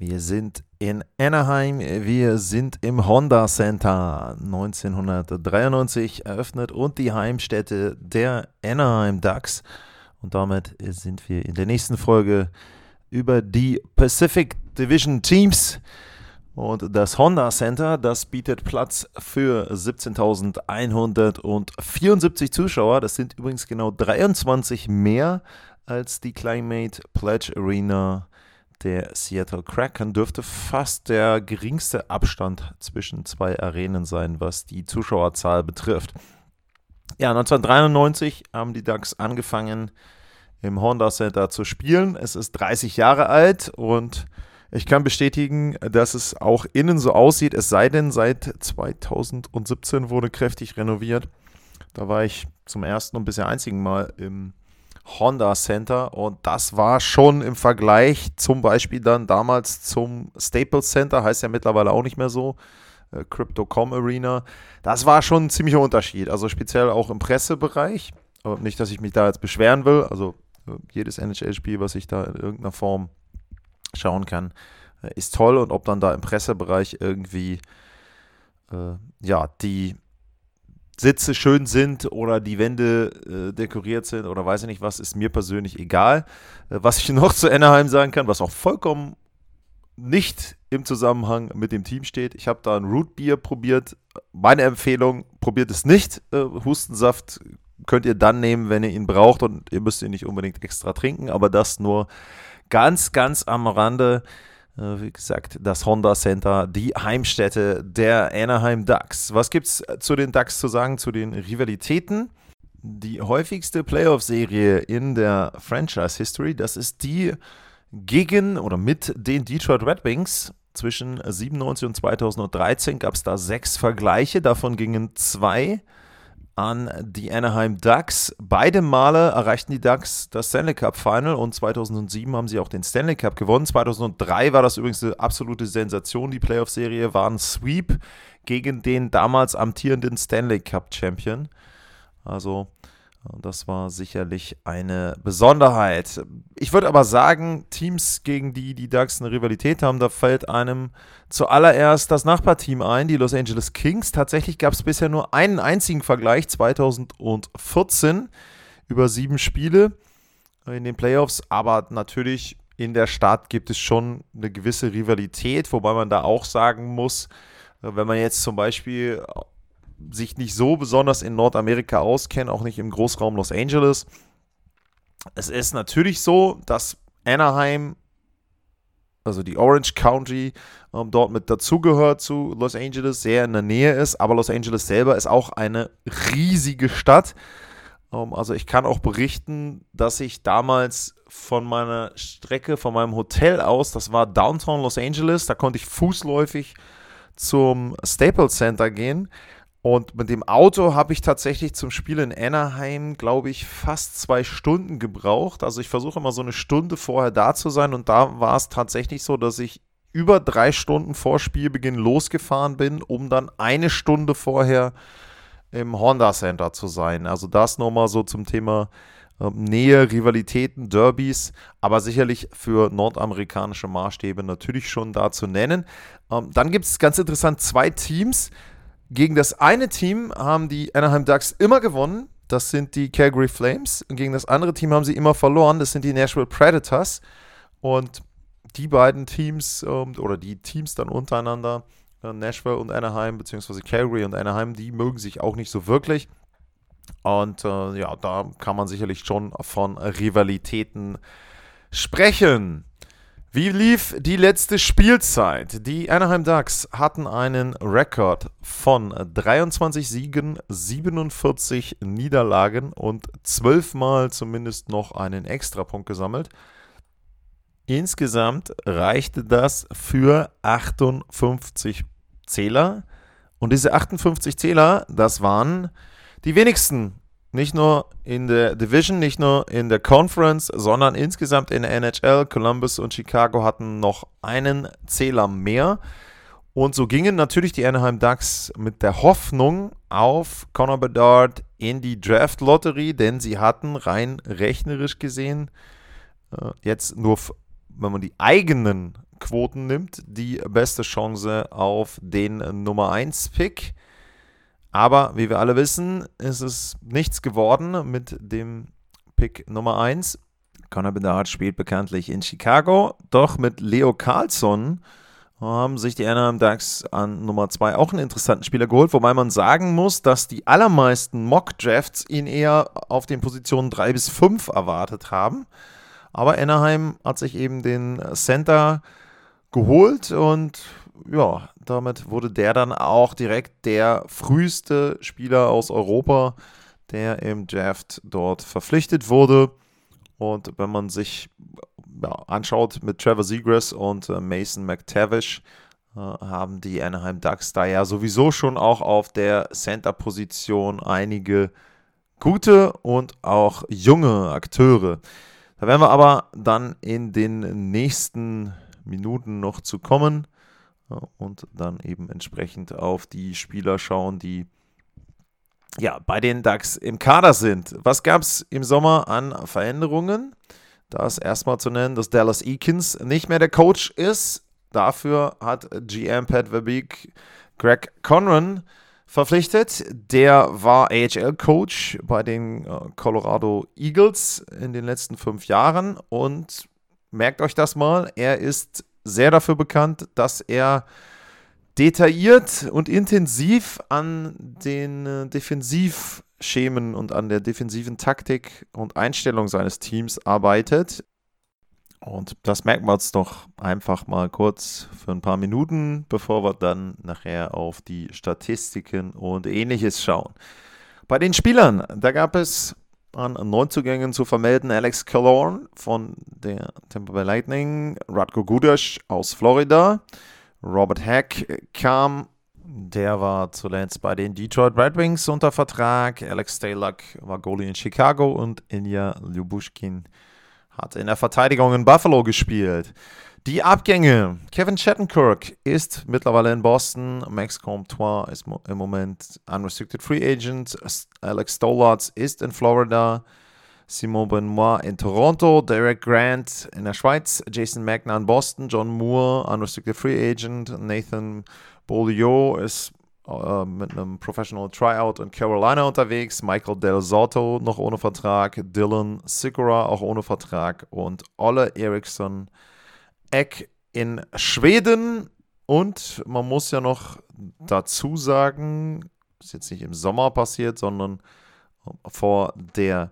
Wir sind in Anaheim, wir sind im Honda Center 1993 eröffnet und die Heimstätte der Anaheim Ducks. Und damit sind wir in der nächsten Folge über die Pacific Division Teams und das Honda Center, das bietet Platz für 17.174 Zuschauer. Das sind übrigens genau 23 mehr als die Climate Pledge Arena der Seattle Kraken. Dürfte fast der geringste Abstand zwischen zwei Arenen sein, was die Zuschauerzahl betrifft. Ja, 1993 haben die Ducks angefangen im Honda Center zu spielen. Es ist 30 Jahre alt und ich kann bestätigen, dass es auch innen so aussieht, es sei denn, seit 2017 wurde kräftig renoviert. Da war ich zum ersten und bisher einzigen Mal im Honda Center und das war schon im Vergleich zum Beispiel dann damals zum Staples Center, heißt ja mittlerweile auch nicht mehr so, äh, Crypto.com Arena. Das war schon ein ziemlicher Unterschied, also speziell auch im Pressebereich. Aber nicht, dass ich mich da jetzt beschweren will, also äh, jedes NHL-Spiel, was ich da in irgendeiner Form schauen kann, äh, ist toll. Und ob dann da im Pressebereich irgendwie äh, ja, die Sitze schön sind oder die Wände äh, dekoriert sind oder weiß ich nicht was, ist mir persönlich egal. Äh, was ich noch zu Anaheim sagen kann, was auch vollkommen nicht im Zusammenhang mit dem Team steht. Ich habe da ein Root Beer probiert. Meine Empfehlung, probiert es nicht. Äh, Hustensaft könnt ihr dann nehmen, wenn ihr ihn braucht und ihr müsst ihn nicht unbedingt extra trinken, aber das nur ganz, ganz am Rande. Äh, wie gesagt, das Honda Center, die Heimstätte der Anaheim Ducks. Was gibt es zu den Ducks zu sagen, zu den Rivalitäten? Die häufigste Playoff-Serie in der Franchise-History, das ist die gegen oder mit den Detroit Red Wings. Zwischen 97 und 2013 gab es da sechs Vergleiche, davon gingen zwei an die Anaheim Ducks. Beide Male erreichten die Ducks das Stanley Cup Final und 2007 haben sie auch den Stanley Cup gewonnen. 2003 war das übrigens eine absolute Sensation. Die Playoff-Serie war ein Sweep gegen den damals amtierenden Stanley Cup Champion. Also das war sicherlich eine Besonderheit. Ich würde aber sagen, Teams, gegen die die Ducks eine Rivalität haben, da fällt einem zuallererst das Nachbarteam ein, die Los Angeles Kings. Tatsächlich gab es bisher nur einen einzigen Vergleich, 2014, über sieben Spiele in den Playoffs. Aber natürlich in der Stadt gibt es schon eine gewisse Rivalität, wobei man da auch sagen muss, wenn man jetzt zum Beispiel sich nicht so besonders in Nordamerika auskennen, auch nicht im Großraum Los Angeles. Es ist natürlich so, dass Anaheim, also die Orange County, ähm, dort mit dazugehört zu Los Angeles, sehr in der Nähe ist, aber Los Angeles selber ist auch eine riesige Stadt. Ähm, also ich kann auch berichten, dass ich damals von meiner Strecke, von meinem Hotel aus, das war Downtown Los Angeles, da konnte ich fußläufig zum Staples Center gehen und mit dem Auto habe ich tatsächlich zum Spiel in Anaheim, glaube ich, fast zwei Stunden gebraucht. Also ich versuche immer so eine Stunde vorher da zu sein und da war es tatsächlich so, dass ich über drei Stunden vor Spielbeginn losgefahren bin, um dann eine Stunde vorher im Honda Center zu sein. Also das nochmal so zum Thema äh, Nähe, Rivalitäten, Derbys, aber sicherlich für nordamerikanische Maßstäbe natürlich schon da zu nennen. Ähm, dann gibt es ganz interessant zwei Teams, gegen das eine Team haben die Anaheim Ducks immer gewonnen. Das sind die Calgary Flames. Und gegen das andere Team haben sie immer verloren. Das sind die Nashville Predators. Und die beiden Teams ähm, oder die Teams dann untereinander, äh, Nashville und Anaheim, beziehungsweise Calgary und Anaheim, die mögen sich auch nicht so wirklich. Und äh, ja, da kann man sicherlich schon von Rivalitäten sprechen. Wie lief die letzte Spielzeit? Die Anaheim Ducks hatten einen Rekord von 23 Siegen, 47 Niederlagen und 12 Mal zumindest noch einen Extrapunkt gesammelt. Insgesamt reichte das für 58 Zähler. Und diese 58 Zähler, das waren die wenigsten. Nicht nur in der Division, nicht nur in der Conference, sondern insgesamt in der NHL. Columbus und Chicago hatten noch einen Zähler mehr. Und so gingen natürlich die Anaheim Ducks mit der Hoffnung auf Conor Bedard in die Draft-Lotterie, denn sie hatten rein rechnerisch gesehen äh, jetzt nur, wenn man die eigenen Quoten nimmt, die beste Chance auf den Nummer 1 Pick. Aber wie wir alle wissen, ist es nichts geworden mit dem Pick Nummer 1. Conor Bedard spielt bekanntlich in Chicago, doch mit Leo Carlson haben sich die Anaheim Ducks an Nummer 2 auch einen interessanten Spieler geholt, wobei man sagen muss, dass die allermeisten Mock-Drafts ihn eher auf den Positionen 3 bis 5 erwartet haben. Aber Anaheim hat sich eben den Center geholt und ja, damit wurde der dann auch direkt der früheste Spieler aus Europa, der im Draft dort verpflichtet wurde. Und wenn man sich ja, anschaut mit Trevor Seagrass und äh, Mason McTavish, äh, haben die Anaheim Ducks da ja sowieso schon auch auf der Center-Position einige gute und auch junge Akteure. Da werden wir aber dann in den nächsten Minuten noch zu kommen und dann eben entsprechend auf die Spieler schauen, die ja bei den DAX im Kader sind. Was gab es im Sommer an Veränderungen? Da ist erstmal zu nennen, dass Dallas Eakins nicht mehr der Coach ist. Dafür hat GM Pat Verbeek Greg Conran verpflichtet. Der war AHL-Coach bei den äh, Colorado Eagles in den letzten fünf Jahren und merkt euch das mal, er ist sehr dafür bekannt, dass er detailliert und intensiv an den äh, Defensivschemen und an der defensiven Taktik und Einstellung seines Teams arbeitet. Und das merken wir uns doch einfach mal kurz für ein paar Minuten, bevor wir dann nachher auf die Statistiken und ähnliches schauen. Bei den Spielern, da gab es an Neuzugängen zu vermelden Alex Killorn von der Tampa Bay Lightning, Radko Gudas aus Florida, Robert Hack kam, der war zuletzt bei den Detroit Red Wings unter Vertrag, Alex Stalock war Goalie in Chicago und Ilya Lyubushkin hat in der Verteidigung in Buffalo gespielt. Die Abgänge. Kevin Shattenkirk ist mittlerweile in Boston. Max Comtois ist im Moment unrestricted free agent. Alex Stolarz ist in Florida. Simon Benoit in Toronto. Derek Grant in der Schweiz. Jason Magna in Boston. John Moore, unrestricted free agent. Nathan Beaulieu ist äh, mit einem Professional Tryout in Carolina unterwegs. Michael Del Soto noch ohne Vertrag. Dylan Sikora auch ohne Vertrag. Und Olle Eriksson Eck in Schweden. Und man muss ja noch dazu sagen, ist jetzt nicht im Sommer passiert, sondern vor der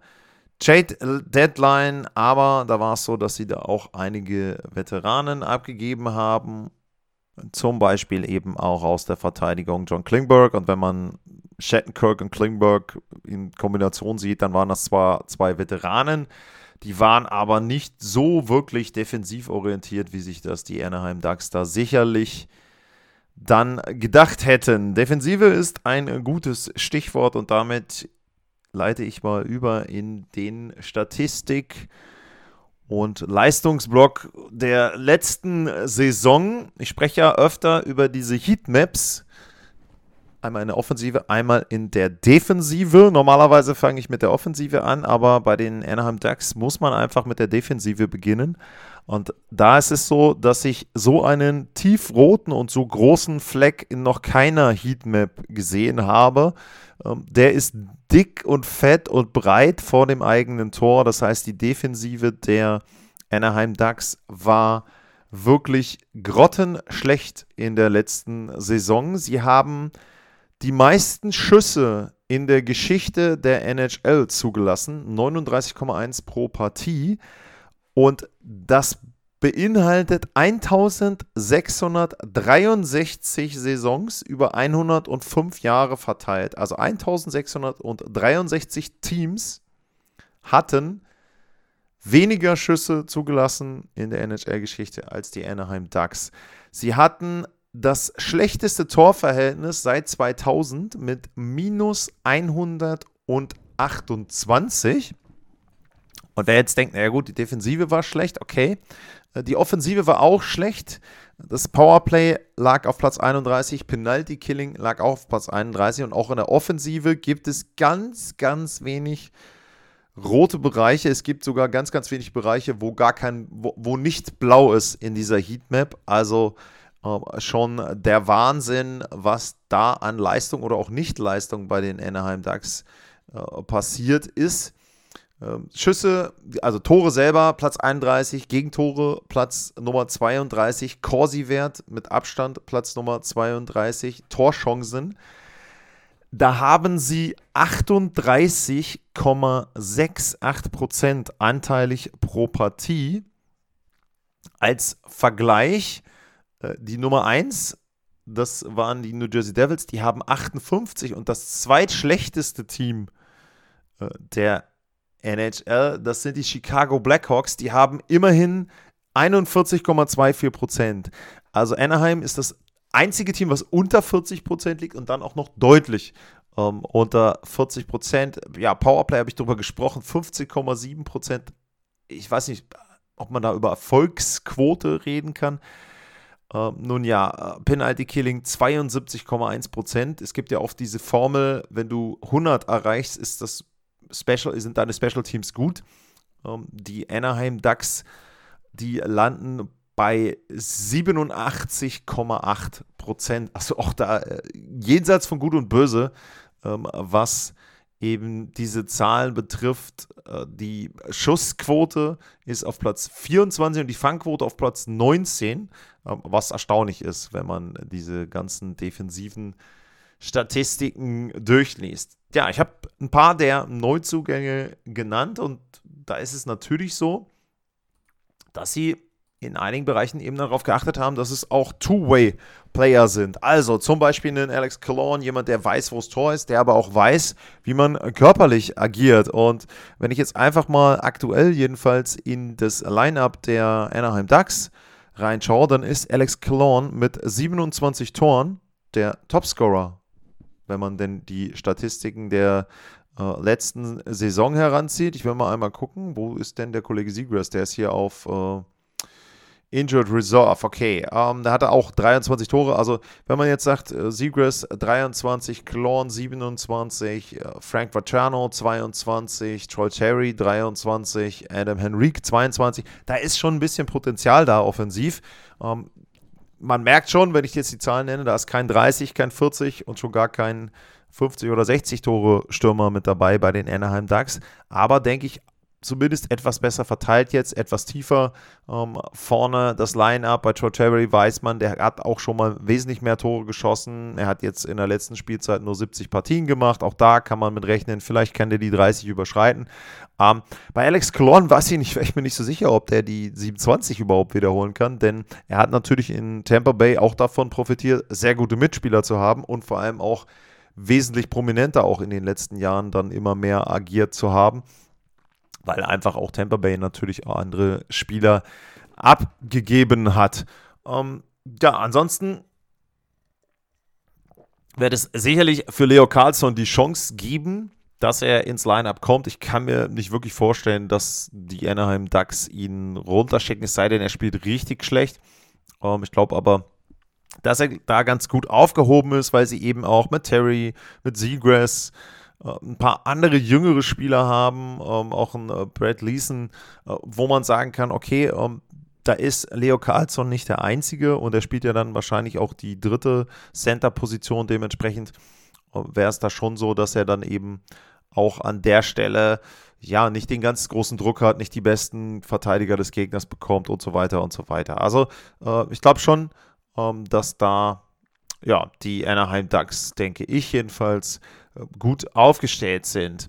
Trade Deadline, aber da war es so, dass sie da auch einige Veteranen abgegeben haben zum Beispiel eben auch aus der Verteidigung John Klingberg. Und wenn man Shattenkirk und Klingberg in Kombination sieht, dann waren das zwar zwei Veteranen, die waren aber nicht so wirklich defensiv orientiert, wie sich das die Anaheim Ducks da sicherlich dann gedacht hätten. Defensive ist ein gutes Stichwort und damit leite ich mal über in den Statistik- und Leistungsblock der letzten Saison. Ich spreche ja öfter über diese Heatmaps. Einmal in der Offensive, einmal in der Defensive. Normalerweise fange ich mit der Offensive an, aber bei den Anaheim Ducks muss man einfach mit der Defensive beginnen. Und da ist es so, dass ich so einen tiefroten und so großen Fleck in noch keiner Heatmap gesehen habe. Ähm, der ist dick und fett und breit vor dem eigenen Tor. Das heißt, die Defensive der Anaheim Ducks war wirklich grottenschlecht in der letzten Saison. Sie haben die meisten Schüsse in der Geschichte der NHL zugelassen, 39,1 pro Partie. Und das beinhaltet 1663 Saisons über 105 Jahre verteilt. Also 1663 Teams hatten weniger Schüsse zugelassen in der NHL-Geschichte als die Anaheim Ducks. Sie hatten das schlechteste Torverhältnis seit 2000 mit minus 128. Und wer jetzt denkt, naja gut, die Defensive war schlecht, okay. Äh, die Offensive war auch schlecht. Das Powerplay lag auf Platz 31, Penalty Killing lag auch auf Platz 31 und auch in der Offensive gibt es ganz, ganz wenig rote Bereiche. Es gibt sogar ganz, ganz wenig Bereiche, wo gar kein, wo, wo nicht blau ist in dieser Heatmap. Also schon der Wahnsinn, was da an Leistung oder auch Nicht-Leistung bei den Anaheim Ducks äh, passiert ist. Ähm, Schüsse, also Tore selber Platz 31, Gegentore Platz Nummer 32, Corsi-Wert mit Abstand Platz Nummer 32, Torchancen. Da haben sie 38,68% anteilig pro Partie. Als Vergleich, die Nummer 1, das waren die New Jersey Devils, die haben 58 und das zweitschlechteste Team äh, der NHL, das sind die Chicago Blackhawks, die haben immerhin 41,24 Prozent. Also Anaheim ist das einzige Team, was unter 40 Prozent liegt und dann auch noch deutlich ähm, unter 40 Prozent. Ja, Powerplay habe ich darüber gesprochen, 50,7 Prozent. Ich weiß nicht, ob man da über Erfolgsquote reden kann. Ähm, nun ja, Penalty Killing 72,1 Prozent. Es gibt ja oft diese Formel, wenn du 100 erreichst, ist das Special, sind deine Special Teams gut. Ähm, die Anaheim Ducks, die landen bei 87,8 Prozent. Also auch da äh, jenseits von Gut und Böse, ähm, was eben diese Zahlen betrifft. Äh, die Schussquote ist auf Platz 24 und die Fangquote auf Platz 19, äh, was erstaunlich ist, wenn man diese ganzen defensiven Statistiken durchliest. Ja, ich habe ein paar der Neuzugänge genannt und da ist es natürlich so, dass sie in einigen Bereichen eben darauf geachtet haben, dass es auch Two-Way-Player sind. Also zum Beispiel einen Alex Cologne, jemand, der weiß, wo das Tor ist, der aber auch weiß, wie man körperlich agiert. Und wenn ich jetzt einfach mal aktuell jedenfalls in das Line-Up der Anaheim Ducks reinschaue, dann ist Alex Cologne mit 27 Toren der Topscorer wenn man denn die Statistiken der äh, letzten Saison heranzieht. Ich will mal einmal gucken, wo ist denn der Kollege Siegras? Der ist hier auf äh, Injured Reserve. Okay, ähm, da hat er auch 23 Tore. Also, wenn man jetzt sagt, äh, Seagrass 23, Klorn 27, äh, Frank Vacciano 22, Troy Terry 23, Adam Henrique 22, da ist schon ein bisschen Potenzial da offensiv. Ähm, man merkt schon, wenn ich jetzt die Zahlen nenne, da ist kein 30, kein 40 und schon gar kein 50 oder 60 Tore Stürmer mit dabei bei den Anaheim Ducks. Aber denke ich zumindest etwas besser verteilt jetzt, etwas tiefer ähm, vorne das Line-Up. Bei Troy Terry weiß man, der hat auch schon mal wesentlich mehr Tore geschossen. Er hat jetzt in der letzten Spielzeit nur 70 Partien gemacht. Auch da kann man mit rechnen, vielleicht kann der die 30 überschreiten. Ähm, bei Alex Colon weiß ich nicht, ich mir nicht so sicher, ob der die 27 überhaupt wiederholen kann, denn er hat natürlich in Tampa Bay auch davon profitiert, sehr gute Mitspieler zu haben und vor allem auch wesentlich prominenter auch in den letzten Jahren dann immer mehr agiert zu haben weil einfach auch Tampa Bay natürlich auch andere Spieler abgegeben hat. Ähm, ja, ansonsten wird es sicherlich für Leo Carlson die Chance geben, dass er ins Lineup kommt. Ich kann mir nicht wirklich vorstellen, dass die Anaheim Ducks ihn runterschicken, es sei denn, er spielt richtig schlecht. Ähm, ich glaube aber, dass er da ganz gut aufgehoben ist, weil sie eben auch mit Terry, mit Seagrass, ein paar andere jüngere Spieler haben, ähm, auch ein äh, Brad Leeson, äh, wo man sagen kann, okay, ähm, da ist Leo Carlson nicht der Einzige und er spielt ja dann wahrscheinlich auch die dritte Center-Position. Dementsprechend wäre es da schon so, dass er dann eben auch an der Stelle ja nicht den ganz großen Druck hat, nicht die besten Verteidiger des Gegners bekommt und so weiter und so weiter. Also äh, ich glaube schon, ähm, dass da ja die Anaheim Ducks, denke ich jedenfalls, gut aufgestellt sind.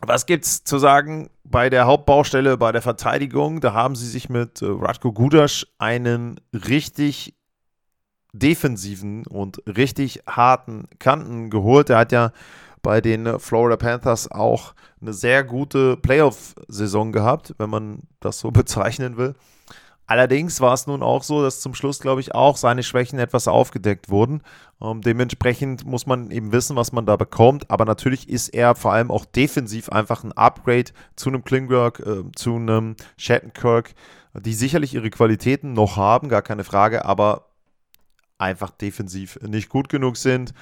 Was gibt es zu sagen bei der Hauptbaustelle, bei der Verteidigung? Da haben sie sich mit äh, Radko Gudasch einen richtig defensiven und richtig harten Kanten geholt. Er hat ja bei den Florida Panthers auch eine sehr gute Playoff-Saison gehabt, wenn man das so bezeichnen will. Allerdings war es nun auch so, dass zum Schluss, glaube ich, auch seine Schwächen etwas aufgedeckt wurden. Ähm, dementsprechend muss man eben wissen, was man da bekommt. Aber natürlich ist er vor allem auch defensiv einfach ein Upgrade zu einem Klingberg, äh, zu einem Shattenkirk, die sicherlich ihre Qualitäten noch haben, gar keine Frage, aber einfach defensiv nicht gut genug sind.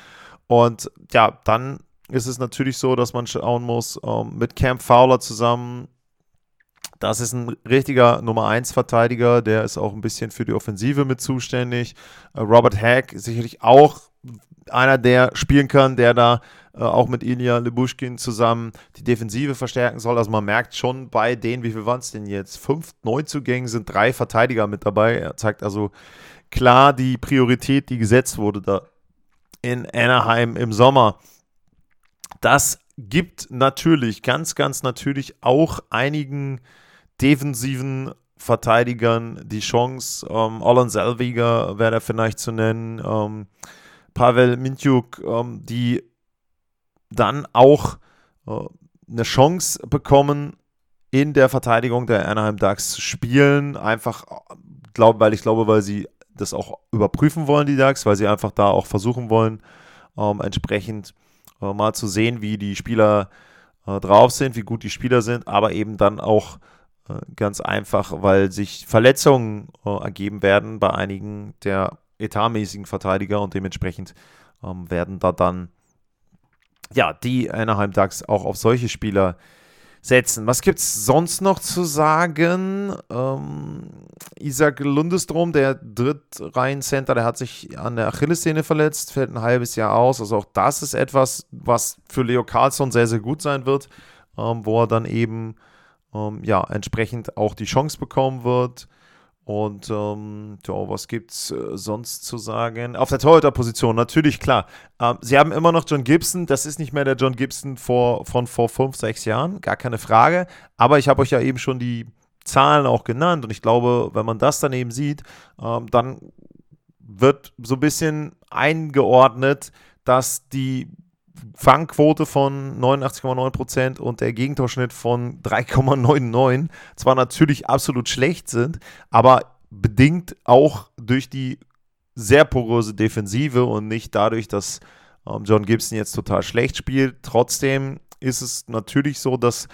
Und ja, dann ist es natürlich so, dass man schauen muss, ähm, mit Cam Fowler zusammen das ist ein richtiger Nummer 1 Verteidiger, der ist auch ein bisschen für die Offensive mit zuständig. Äh, Robert Hack sicherlich auch einer, der spielen kann, der da äh, auch mit Ilya Lebushkin zusammen die Defensive verstärken soll. Also man merkt schon bei denen, wie viel waren es denn jetzt? Fünf Neuzugängen sind drei Verteidiger mit dabei. Er zeigt also klar die Priorität, die gesetzt wurde da in Anaheim im Sommer. Das gibt natürlich, ganz, ganz natürlich auch einigen defensiven Verteidigern die Chance. Ähm, Olan Selviger wäre da vielleicht zu nennen. Ähm, Pavel Mintjuk, ähm, die dann auch äh, eine Chance bekommen, in der Verteidigung der Anaheim Ducks zu spielen. Einfach, glaub, weil ich glaube, weil sie das auch überprüfen wollen, die Ducks, weil sie einfach da auch versuchen wollen, ähm, entsprechend äh, mal zu sehen, wie die Spieler äh, drauf sind, wie gut die Spieler sind, aber eben dann auch ganz einfach, weil sich Verletzungen äh, ergeben werden bei einigen der etatmäßigen Verteidiger und dementsprechend ähm, werden da dann ja die Anaheim Ducks auch auf solche Spieler setzen. Was gibt es sonst noch zu sagen? Ähm, Isaac Lundestrom, der Drittreihen-Center, der hat sich an der Achillessehne verletzt, fällt ein halbes Jahr aus. Also auch das ist etwas, was für Leo Carlsson sehr, sehr gut sein wird, ähm, wo er dann eben ähm, ja, entsprechend auch die Chance bekommen wird. Und ähm, ja, was gibt es äh, sonst zu sagen? Auf der Torhüter-Position, natürlich klar. Ähm, sie haben immer noch John Gibson. Das ist nicht mehr der John Gibson vor, von vor fünf, sechs Jahren, gar keine Frage. Aber ich habe euch ja eben schon die Zahlen auch genannt. Und ich glaube, wenn man das dann eben sieht, ähm, dann wird so ein bisschen eingeordnet, dass die Fangquote von 89,9% und der Gegentorschnitt von 3,99 zwar natürlich absolut schlecht sind, aber bedingt auch durch die sehr poröse Defensive und nicht dadurch, dass ähm, John Gibson jetzt total schlecht spielt. Trotzdem ist es natürlich so, dass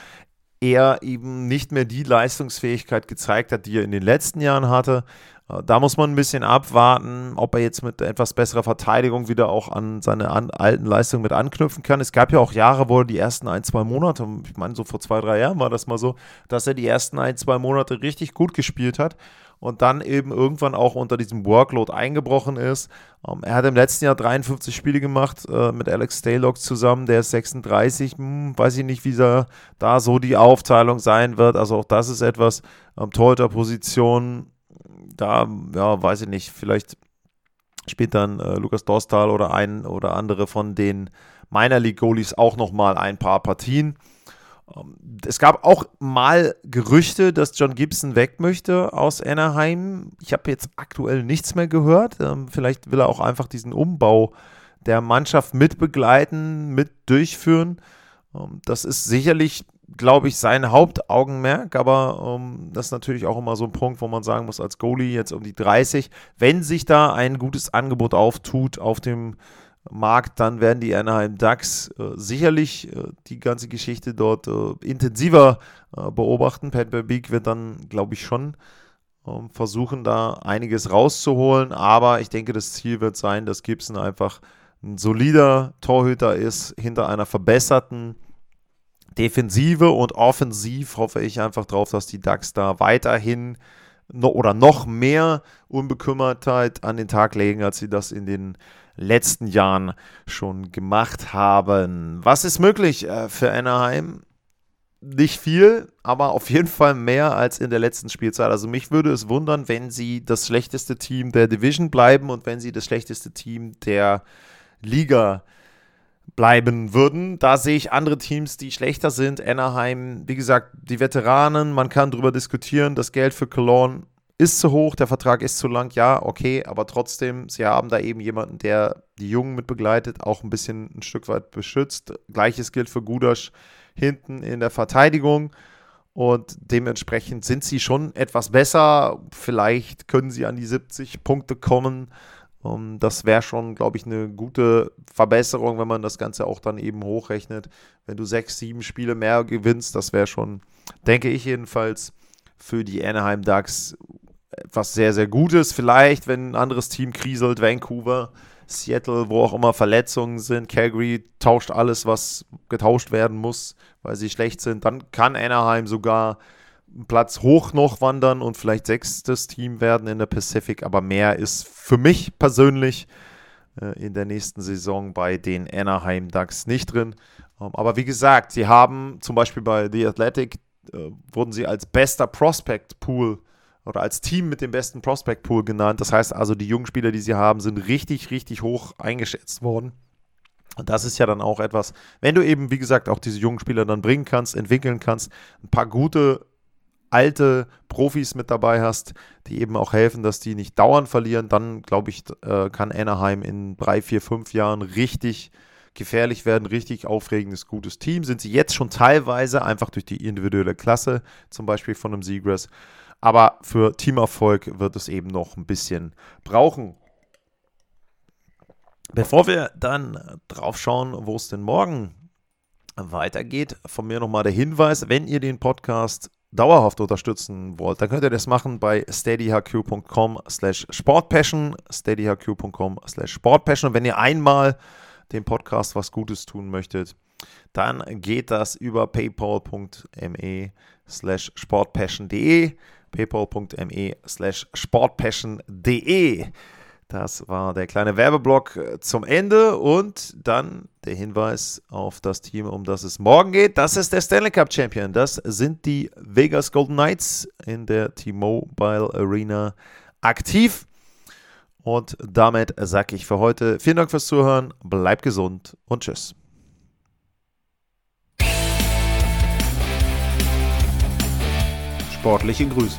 er eben nicht mehr die Leistungsfähigkeit gezeigt hat, die er in den letzten Jahren hatte. Äh, da muss man ein bisschen abwarten, ob er jetzt mit etwas besserer Verteidigung wieder auch an seine an, alten Leistungen mit anknüpfen kann. Es gab ja auch Jahre, wo er die ersten ein, zwei Monate, ich meine, so vor zwei, drei Jahren war das mal so, dass er die ersten ein, zwei Monate richtig gut gespielt hat und dann eben irgendwann auch unter diesem Workload eingebrochen ist. Ähm, er hat im letzten Jahr 53 Spiele gemacht äh, mit Alex Staylock zusammen, der ist 36. Hm, weiß ich nicht, wie da, da so die Aufteilung sein wird. Also auch das ist etwas, ähm, Torhüter-Position da, ja, weiß ich nicht, vielleicht spielt dann äh, Lukas Dostal oder ein oder andere von den Minor League Goalies auch nochmal ein paar Partien. Ähm, es gab auch mal Gerüchte, dass John Gibson weg möchte aus Anaheim. Ich habe jetzt aktuell nichts mehr gehört. Ähm, vielleicht will er auch einfach diesen Umbau der Mannschaft mitbegleiten, mit durchführen. Ähm, das ist sicherlich glaube ich, sein Hauptaugenmerk, aber ähm, das ist natürlich auch immer so ein Punkt, wo man sagen muss, als Goalie jetzt um die 30, wenn sich da ein gutes Angebot auftut auf dem Markt, dann werden die Anaheim Ducks äh, sicherlich äh, die ganze Geschichte dort äh, intensiver äh, beobachten. Pat Beak wird dann, glaube ich, schon ähm, versuchen, da einiges rauszuholen, aber ich denke, das Ziel wird sein, dass Gibson einfach ein solider Torhüter ist, hinter einer verbesserten Defensive und offensiv hoffe ich einfach drauf, dass die Ducks da weiterhin no oder noch mehr Unbekümmertheit an den Tag legen, als sie das in den letzten Jahren schon gemacht haben. Was ist möglich äh, für Anaheim? Nicht viel, aber auf jeden Fall mehr als in der letzten Spielzeit. Also mich würde es wundern, wenn sie das schlechteste Team der Division bleiben und wenn sie das schlechteste Team der Liga bleiben würden. Da sehe ich andere Teams, die schlechter sind. Anaheim, wie gesagt, die Veteranen, man kann darüber diskutieren. Das Geld für Cologne ist zu hoch, der Vertrag ist zu lang, ja, okay, aber trotzdem, sie haben da eben jemanden, der die Jungen mit begleitet, auch ein bisschen ein Stück weit beschützt. Gleiches gilt für Gudasch hinten in der Verteidigung. Und dementsprechend sind sie schon etwas besser. Vielleicht können sie an die 70 Punkte kommen. Um, das wäre schon, glaube ich, eine gute Verbesserung, wenn man das Ganze auch dann eben hochrechnet. Wenn du sechs, sieben Spiele mehr gewinnst, das wäre schon, denke ich jedenfalls, für die Anaheim Ducks etwas sehr, sehr Gutes. Vielleicht, wenn ein anderes Team kriselt, Vancouver, Seattle, wo auch immer Verletzungen sind, Calgary tauscht alles, was getauscht werden muss, weil sie schlecht sind, dann kann Anaheim sogar Platz hoch noch wandern und vielleicht sechstes Team werden in der Pacific, aber mehr ist für mich persönlich äh, in der nächsten Saison bei den Anaheim Ducks nicht drin. Ähm, aber wie gesagt, sie haben zum Beispiel bei The Athletic, äh, wurden sie als bester Prospect Pool oder als Team mit dem besten Prospect Pool genannt. Das heißt also, die jungen Spieler, die sie haben, sind richtig, richtig hoch eingeschätzt worden. Und das ist ja dann auch etwas, wenn du eben, wie gesagt, auch diese jungen Spieler dann bringen kannst, entwickeln kannst, ein paar gute alte Profis mit dabei hast, die eben auch helfen, dass die nicht dauernd verlieren, dann glaube ich, äh, kann Anaheim in drei, vier, fünf Jahren richtig gefährlich werden, richtig aufregendes, gutes Team. Sind sie jetzt schon teilweise einfach durch die individuelle Klasse, zum Beispiel von einem Seagrass. Aber für Teamerfolg wird es eben noch ein bisschen brauchen. Bevor wir dann drauf schauen, wo es denn morgen weitergeht, von mir nochmal der Hinweis, wenn ihr den Podcast dauerhaft unterstützen wollt, dann könnt ihr das machen bei steadyhq.com slash sportpassion, steadyhq.com slash sportpassion. Und wenn ihr einmal dem Podcast was Gutes tun möchtet, dann geht das über paypal.me slash sportpassion.de paypal.me slash sportpassion.de das war der kleine Werbeblock äh, zum Ende und dann der Hinweis auf das Team, um das es morgen geht. Das ist der Stanley Cup Champion. Das sind die Vegas Golden Knights in der T-Mobile Arena aktiv. Und damit sage ich für heute vielen Dank fürs Zuhören, bleibt gesund und tschüss. Sportliche Grüße.